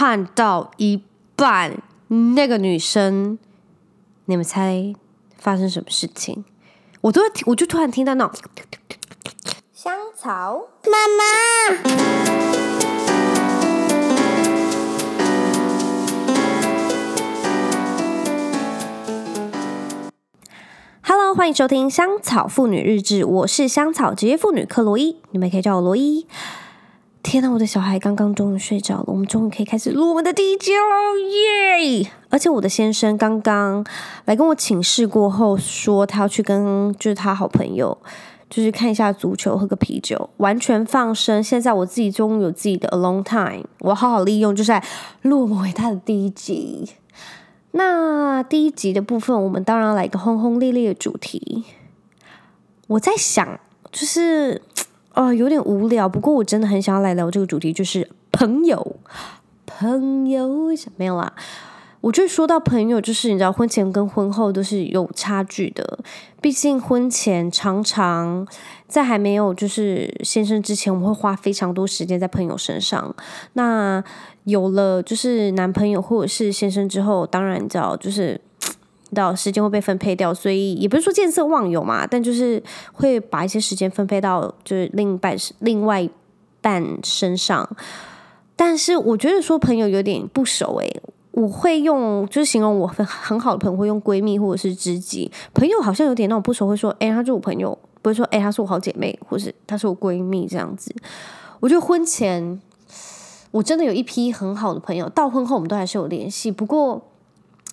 看到一半，那个女生，你们猜发生什么事情？我都会，我就突然听到那种香草妈妈。Hello，欢迎收听香草妇女日志，我是香草职业妇女克罗伊，你们可以叫我罗伊。天呐，我的小孩刚刚终于睡着了，我们终于可以开始录我们的第一集了，耶！而且我的先生刚刚来跟我请示过后，说他要去跟就是他好朋友，就是看一下足球，喝个啤酒，完全放生。现在我自己终于有自己的 alone time，我好好利用，就是来录我们伟大的第一集。那第一集的部分，我们当然要来一个轰轰烈烈的主题。我在想，就是，哦，有点无聊。不过我真的很想要来聊这个主题，就是朋友，朋友，没有啦。我就说到朋友，就是你知道，婚前跟婚后都是有差距的。毕竟婚前常常在还没有就是先生之前，我们会花非常多时间在朋友身上。那有了就是男朋友或者是先生之后，当然你知道，就是到时间会被分配掉，所以也不是说见色忘友嘛，但就是会把一些时间分配到就是另一半另外一半身上。但是我觉得说朋友有点不熟诶。我会用，就是形容我很很好的朋友，会用闺蜜或者是知己。朋友好像有点那种不熟，会说，哎，她是我朋友，不会说，哎，她是我好姐妹，或是她是我闺蜜这样子。我觉得婚前我真的有一批很好的朋友，到婚后我们都还是有联系。不过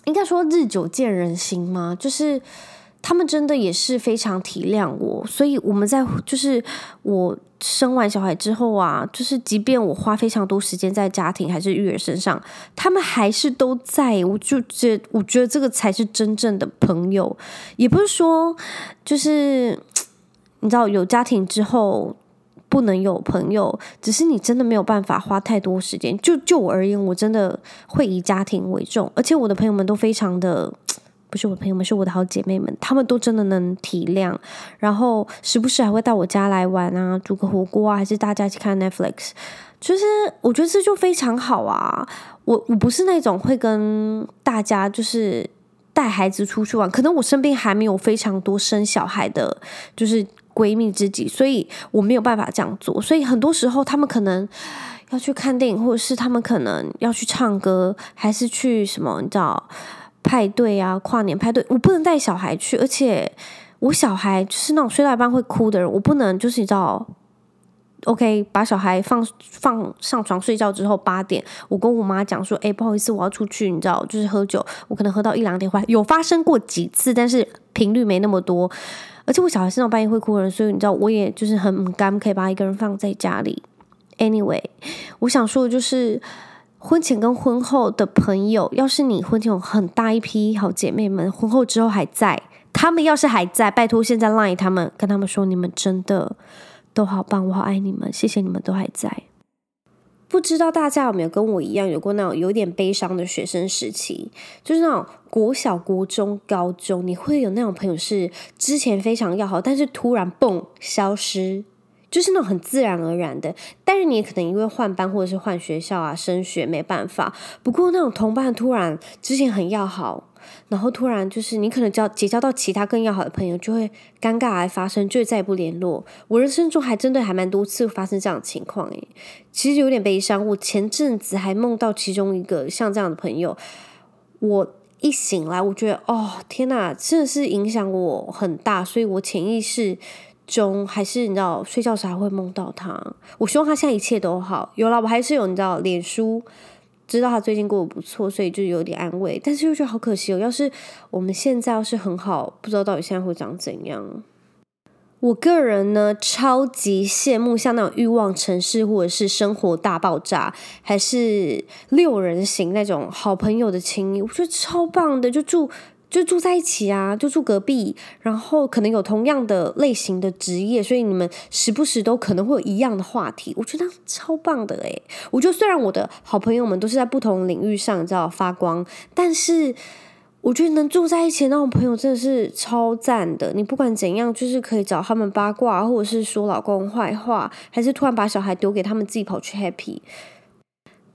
应该说日久见人心嘛，就是。他们真的也是非常体谅我，所以我们在就是我生完小孩之后啊，就是即便我花非常多时间在家庭还是育儿身上，他们还是都在。我就觉我觉得这个才是真正的朋友，也不是说就是你知道有家庭之后不能有朋友，只是你真的没有办法花太多时间。就就我而言，我真的会以家庭为重，而且我的朋友们都非常的。不是我的朋友们，是我的好姐妹们，她们都真的能体谅，然后时不时还会到我家来玩啊，煮个火锅啊，还是大家一起看 Netflix，就是我觉得这就非常好啊。我我不是那种会跟大家就是带孩子出去玩，可能我身边还没有非常多生小孩的，就是闺蜜知己，所以我没有办法这样做。所以很多时候他们可能要去看电影，或者是他们可能要去唱歌，还是去什么，你知道？派对啊，跨年派对，我不能带小孩去，而且我小孩就是那种睡到一半会哭的人，我不能就是你知道，OK，把小孩放放上床睡觉之后八点，我跟我妈讲说，哎，不好意思，我要出去，你知道，就是喝酒，我可能喝到一两点回来，有发生过几次，但是频率没那么多，而且我小孩是那种半夜会哭的人，所以你知道，我也就是很干，可以把一个人放在家里。Anyway，我想说的就是。婚前跟婚后的朋友，要是你婚前有很大一批好姐妹们，婚后之后还在，他们要是还在，拜托现在 line 他们，跟他们说，你们真的都好棒，我好爱你们，谢谢你们都还在。不知道大家有没有跟我一样有过那种有点悲伤的学生时期，就是那种国小、国中、高中，你会有那种朋友是之前非常要好，但是突然蹦消失。就是那种很自然而然的，但是你也可能因为换班或者是换学校啊，升学没办法。不过那种同伴突然之前很要好，然后突然就是你可能交结交到其他更要好的朋友，就会尴尬而发生，就再也不联络。我人生中还真的还蛮多次发生这样的情况诶，其实有点悲伤。我前阵子还梦到其中一个像这样的朋友，我一醒来，我觉得哦天哪，真的是影响我很大，所以我潜意识。中还是你知道睡觉时还会梦到他，我希望他现在一切都好。有了，我还是有你知道脸书，知道他最近过得不错，所以就有点安慰。但是又觉得好可惜哦，要是我们现在要是很好，不知道到底现在会长怎样。我个人呢，超级羡慕像那种欲望城市，或者是生活大爆炸，还是六人行那种好朋友的情谊，我觉得超棒的，就住。就住在一起啊，就住隔壁，然后可能有同样的类型的职业，所以你们时不时都可能会有一样的话题。我觉得超棒的诶，我觉得虽然我的好朋友们都是在不同领域上，你知道发光，但是我觉得能住在一起那种朋友真的是超赞的。你不管怎样，就是可以找他们八卦，或者是说老公坏话，还是突然把小孩丢给他们自己跑去 happy。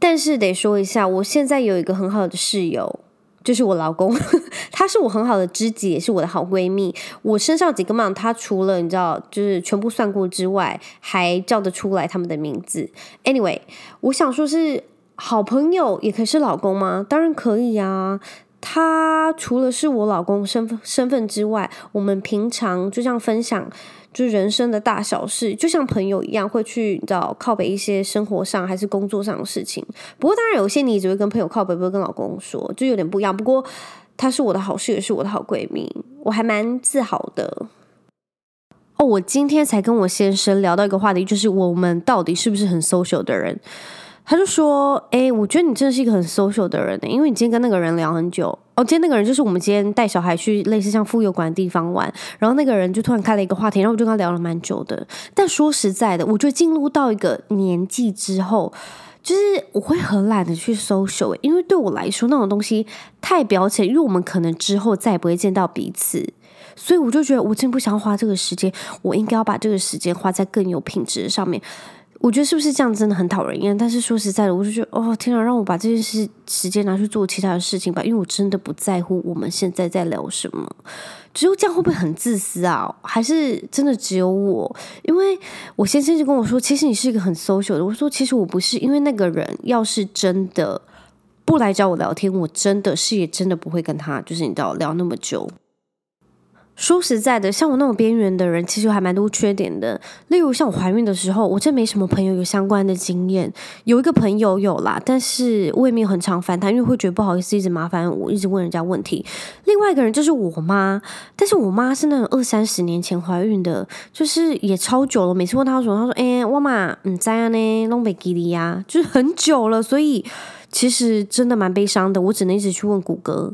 但是得说一下，我现在有一个很好的室友。就是我老公，他是我很好的知己，也是我的好闺蜜。我身上几个码，他除了你知道，就是全部算过之外，还叫得出来他们的名字。Anyway，我想说是好朋友，也可以是老公吗？当然可以啊。他除了是我老公身份身份之外，我们平常就像分享。就是人生的大小事，就像朋友一样，会去找靠北一些生活上还是工作上的事情。不过当然有些你只会跟朋友靠北，不会跟老公说，就有点不一样。不过她是我的好室友，也是我的好闺蜜，我还蛮自豪的。哦，我今天才跟我先生聊到一个话题，就是我们到底是不是很 social 的人？他就说：“哎、我觉得你真的是一个很 social 的人呢，因为你今天跟那个人聊很久。哦，今天那个人就是我们今天带小孩去类似像妇幼馆的地方玩，然后那个人就突然开了一个话题，然后我就跟他聊了蛮久的。但说实在的，我觉得进入到一个年纪之后，就是我会很懒得去 social，因为对我来说那种东西太表浅，因为我们可能之后再也不会见到彼此，所以我就觉得我真不想花这个时间，我应该要把这个时间花在更有品质上面。”我觉得是不是这样真的很讨人厌？但是说实在的，我就觉得哦天啊，让我把这件事时间拿去做其他的事情吧，因为我真的不在乎我们现在在聊什么。只有这样会不会很自私啊？还是真的只有我？因为我先生就跟我说，其实你是一个很 social 的。我说其实我不是，因为那个人要是真的不来找我聊天，我真的是也真的不会跟他，就是你知道聊那么久。说实在的，像我那种边缘的人，其实还蛮多缺点的。例如像我怀孕的时候，我真没什么朋友有相关的经验。有一个朋友有啦，但是我也没有很常烦他，因为会觉得不好意思一直麻烦我，一直问人家问题。另外一个人就是我妈，但是我妈是那种二三十年前怀孕的，就是也超久了。每次问她说，她说：“哎，我妈嗯在啊呢，拢袂记得呀，就是很久了。”所以其实真的蛮悲伤的，我只能一直去问谷歌。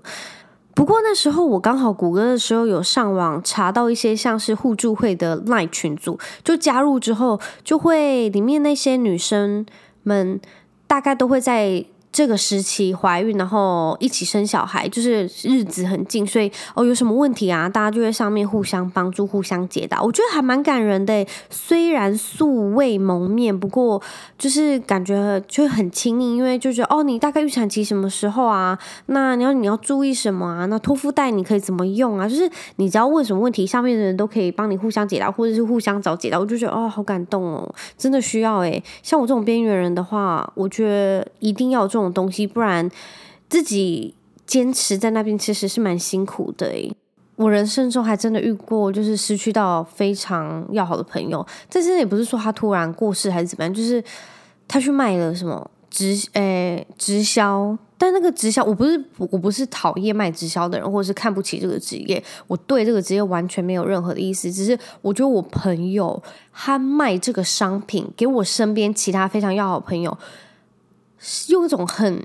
不过那时候我刚好谷歌的时候有上网查到一些像是互助会的 LINE 群组，就加入之后就会里面那些女生们大概都会在。这个时期怀孕，然后一起生小孩，就是日子很近，所以哦，有什么问题啊，大家就在上面互相帮助、互相解答。我觉得还蛮感人的，虽然素未谋面，不过就是感觉就很亲密，因为就觉哦，你大概预产期什么时候啊？那你要你要注意什么啊？那托腹带你可以怎么用啊？就是你只要问什么问题，上面的人都可以帮你互相解答，或者是互相找解答。我就觉得哦，好感动哦，真的需要诶。像我这种边缘人的话，我觉得一定要有这东西，不然自己坚持在那边其实是蛮辛苦的诶。我人生中还真的遇过，就是失去到非常要好的朋友，但是也不是说他突然过世还是怎么样，就是他去卖了什么直诶直销，但那个直销我不是我不是讨厌卖直销的人，或者是看不起这个职业，我对这个职业完全没有任何的意思，只是我觉得我朋友他卖这个商品给我身边其他非常要好的朋友。用一种很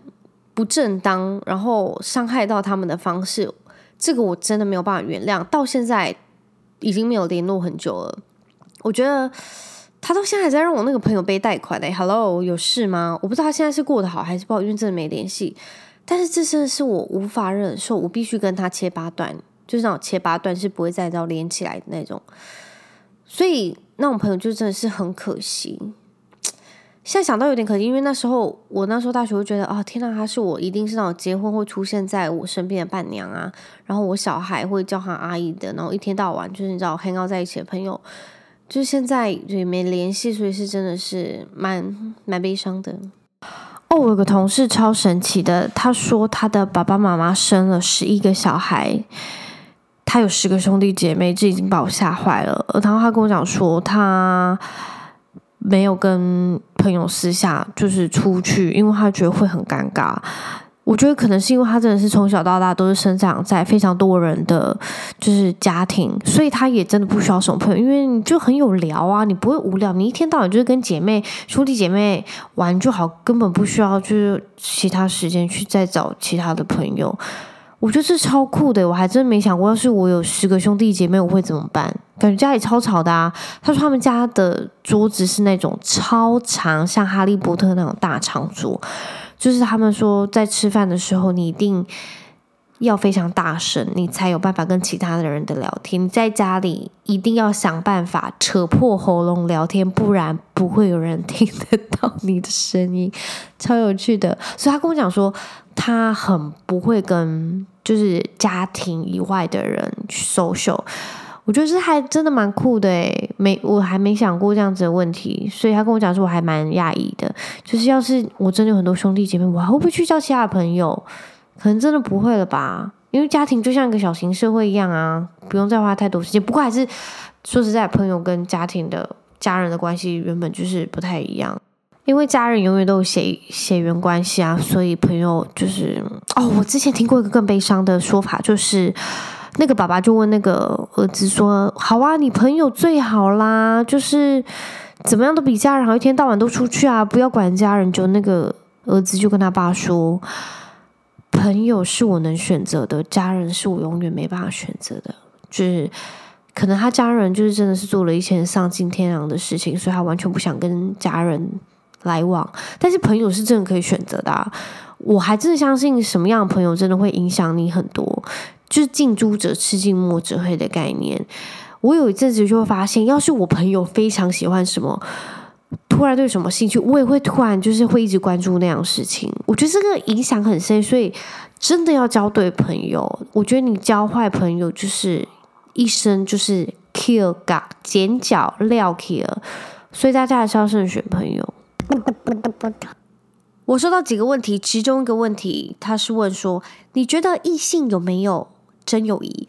不正当，然后伤害到他们的方式，这个我真的没有办法原谅。到现在已经没有联络很久了，我觉得他到现在还在让我那个朋友背贷款哎，Hello，有事吗？我不知道他现在是过得好还是不好，因为真的没联系。但是这真的是我无法忍受，我必须跟他切八段，就是那种切八段是不会再到连起来的那种。所以那种朋友就真的是很可惜。现在想到有点可惜，因为那时候我那时候大学会觉得啊，天呐，他是我一定是那种结婚会出现在我身边的伴娘啊，然后我小孩会叫他阿姨的，然后一天到晚就是你知道 hang out 在一起的朋友，就是现在也没联系，所以是真的是蛮蛮悲伤的。哦，我有个同事超神奇的，他说他的爸爸妈妈生了十一个小孩，他有十个兄弟姐妹，这已经把我吓坏了。然后他跟我讲说他。没有跟朋友私下就是出去，因为他觉得会很尴尬。我觉得可能是因为他真的是从小到大都是生长在非常多人的就是家庭，所以他也真的不需要什么朋友，因为你就很有聊啊，你不会无聊，你一天到晚就是跟姐妹、兄弟姐妹玩就好，根本不需要就是其他时间去再找其他的朋友。我觉得这超酷的，我还真没想过，要是我有十个兄弟姐妹，我会怎么办？感觉家里超吵的啊！他说他们家的桌子是那种超长，像哈利波特那种大长桌，就是他们说在吃饭的时候，你一定要非常大声，你才有办法跟其他的人的聊天。你在家里一定要想办法扯破喉咙聊天，不然不会有人 听得到你的声音，超有趣的。所以他跟我讲说，他很不会跟就是家庭以外的人去 social。我觉得这还真的蛮酷的诶，没我还没想过这样子的问题，所以他跟我讲说，我还蛮讶异的。就是要是我真的有很多兄弟姐妹，我还会不会去交其他朋友？可能真的不会了吧，因为家庭就像一个小型社会一样啊，不用再花太多时间。不过还是说实在，朋友跟家庭的家人的关系原本就是不太一样，因为家人永远都有血血缘关系啊，所以朋友就是哦。我之前听过一个更悲伤的说法，就是那个爸爸就问那个儿子说：“好啊，你朋友最好啦，就是怎么样都比家人好，一天到晚都出去啊，不要管家人。”就那个儿子就跟他爸说。朋友是我能选择的，家人是我永远没办法选择的。就是可能他家人就是真的是做了一些丧尽天良的事情，所以他完全不想跟家人来往。但是朋友是真的可以选择的啊，我还真的相信什么样的朋友真的会影响你很多，就是近朱者赤，近墨者黑的概念。我有一阵子就会发现，要是我朋友非常喜欢什么。突然对什么兴趣，我也会突然就是会一直关注那样事情。我觉得这个影响很深，所以真的要交对朋友。我觉得你交坏朋友，就是一生就是 kill 嘎剪脚撂 kill。所以大家还是要慎选朋友。我收到几个问题，其中一个问题他是问说：你觉得异性有没有真友谊？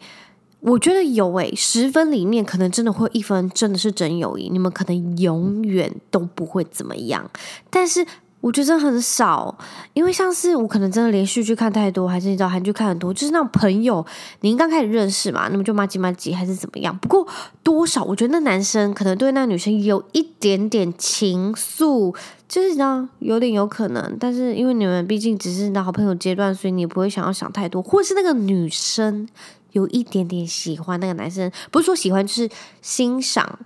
我觉得有诶，十分里面可能真的会一分真的是真友谊，你们可能永远都不会怎么样。但是我觉得很少，因为像是我可能真的连续剧看太多，还是你知道韩剧看很多，就是那种朋友，你刚开始认识嘛，那么就麻吉麻吉还是怎么样。不过多少我觉得那男生可能对那女生有一点点情愫，就是你知道有点有可能。但是因为你们毕竟只是你的好朋友阶段，所以你不会想要想太多，或是那个女生。有一点点喜欢那个男生，不是说喜欢，就是欣赏。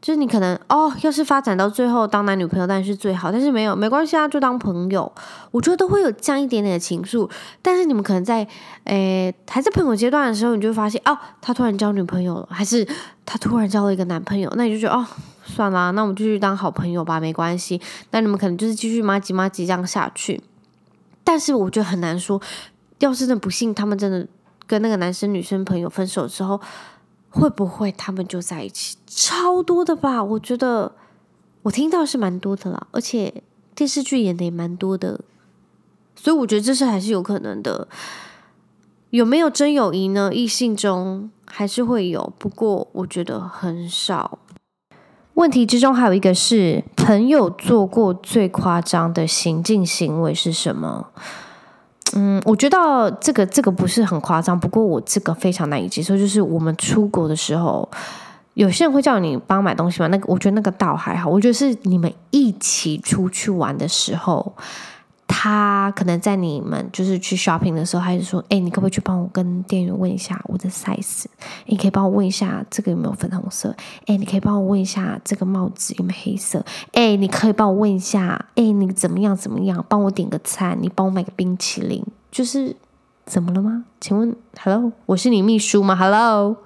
就是你可能哦，要是发展到最后当男女朋友，当然是最好。但是没有，没关系啊，就当朋友。我觉得都会有这样一点点的情愫。但是你们可能在诶还在朋友阶段的时候，你就发现哦，他突然交女朋友了，还是他突然交了一个男朋友，那你就觉得哦，算了，那我们继续当好朋友吧，没关系。那你们可能就是继续麻吉麻吉这样下去。但是我觉得很难说，要是真的不幸，他们真的。跟那个男生女生朋友分手之后，会不会他们就在一起？超多的吧，我觉得我听到是蛮多的啦，而且电视剧演的也蛮多的，所以我觉得这是还是有可能的。有没有真友谊呢？异性中还是会有，不过我觉得很少。问题之中还有一个是，朋友做过最夸张的行径行为是什么？嗯，我觉得这个这个不是很夸张，不过我这个非常难以接受。就是我们出国的时候，有些人会叫你帮买东西嘛，那个我觉得那个倒还好。我觉得是你们一起出去玩的时候。他可能在你们就是去 shopping 的时候，还是说：“哎，你可不可以去帮我跟店员问一下我的 size？你可以帮我问一下这个有没有粉红色？哎，你可以帮我问一下这个帽子有没有黑色？哎，你可以帮我问一下，哎，你怎么样怎么样？帮我点个餐，你帮我买个冰淇淋，就是怎么了吗？请问，Hello，我是你秘书吗？Hello，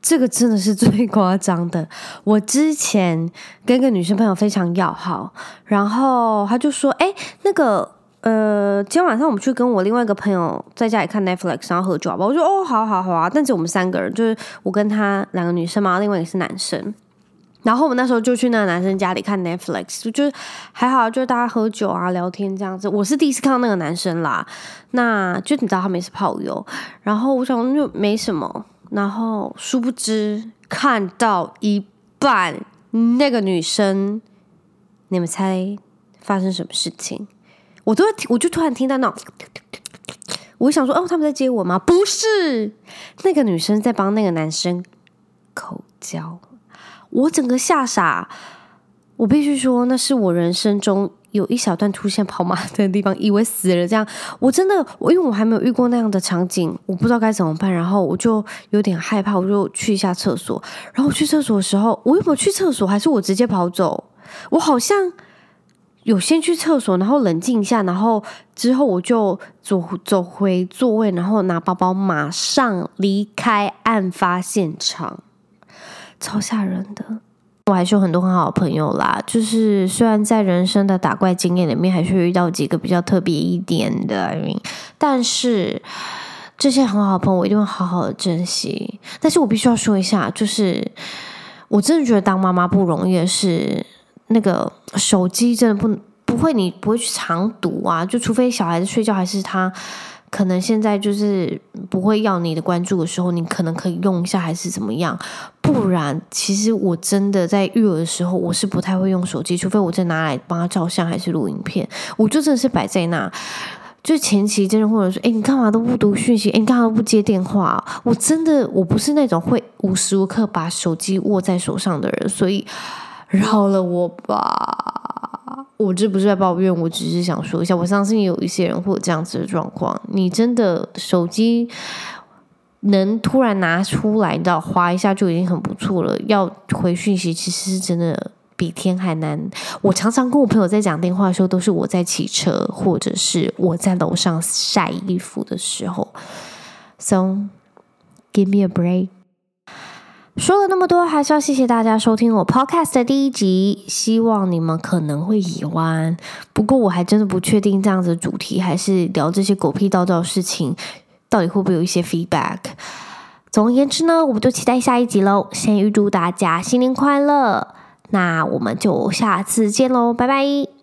这个真的是最夸张的。我之前跟个女生朋友非常要好，然后他就说：“哎，那个。”呃，今天晚上我们去跟我另外一个朋友在家里看 Netflix，然后喝酒好不好？我说哦，好好好啊。但是我们三个人，就是我跟他两个女生嘛，另外一个是男生。然后我们那时候就去那个男生家里看 Netflix，就是还好，就是大家喝酒啊、聊天这样子。我是第一次看到那个男生啦，那就你知道他们也是炮友。然后我想就没什么，然后殊不知看到一半，那个女生，你们猜发生什么事情？我都会，我就突然听到那，我想说，哦，他们在接我吗？不是，那个女生在帮那个男生口交，我整个吓傻。我必须说，那是我人生中有一小段出现跑马灯的地方，以为死了这样。我真的，我因为我还没有遇过那样的场景，我不知道该怎么办，然后我就有点害怕，我就去一下厕所。然后去厕所的时候，我有没有去厕所，还是我直接跑走？我好像。有先去厕所，然后冷静一下，然后之后我就走走回座位，然后拿包包，马上离开案发现场，超吓人的。我还是有很多很好的朋友啦，就是虽然在人生的打怪经验里面，还是遇到几个比较特别一点的，但是这些很好的朋友，我一定会好好的珍惜。但是我必须要说一下，就是我真的觉得当妈妈不容易的是。那个手机真的不不会，你不会去常读啊，就除非小孩子睡觉，还是他可能现在就是不会要你的关注的时候，你可能可以用一下，还是怎么样？不然，其实我真的在育儿的时候，我是不太会用手机，除非我再拿来帮他照相，还是录影片，我就真的是摆在那。就前期真的或者说，哎，你干嘛都不读讯息？哎，你干嘛都不接电话？我真的我不是那种会无时无刻把手机握在手上的人，所以。饶了我吧！我这不是在抱怨，我只是想说一下，我相信有一些人会有这样子的状况。你真的手机能突然拿出来，你知道，滑一下就已经很不错了。要回讯息，其实是真的比天还难。我常常跟我朋友在讲电话的时候，都是我在骑车，或者是我在楼上晒衣服的时候。So give me a break. 说了那么多，还是要谢谢大家收听我 podcast 的第一集，希望你们可能会喜欢。不过我还真的不确定这样子的主题，还是聊这些狗屁倒灶的事情，到底会不会有一些 feedback。总而言之呢，我们就期待下一集喽。先预祝大家新年快乐，那我们就下次见喽，拜拜。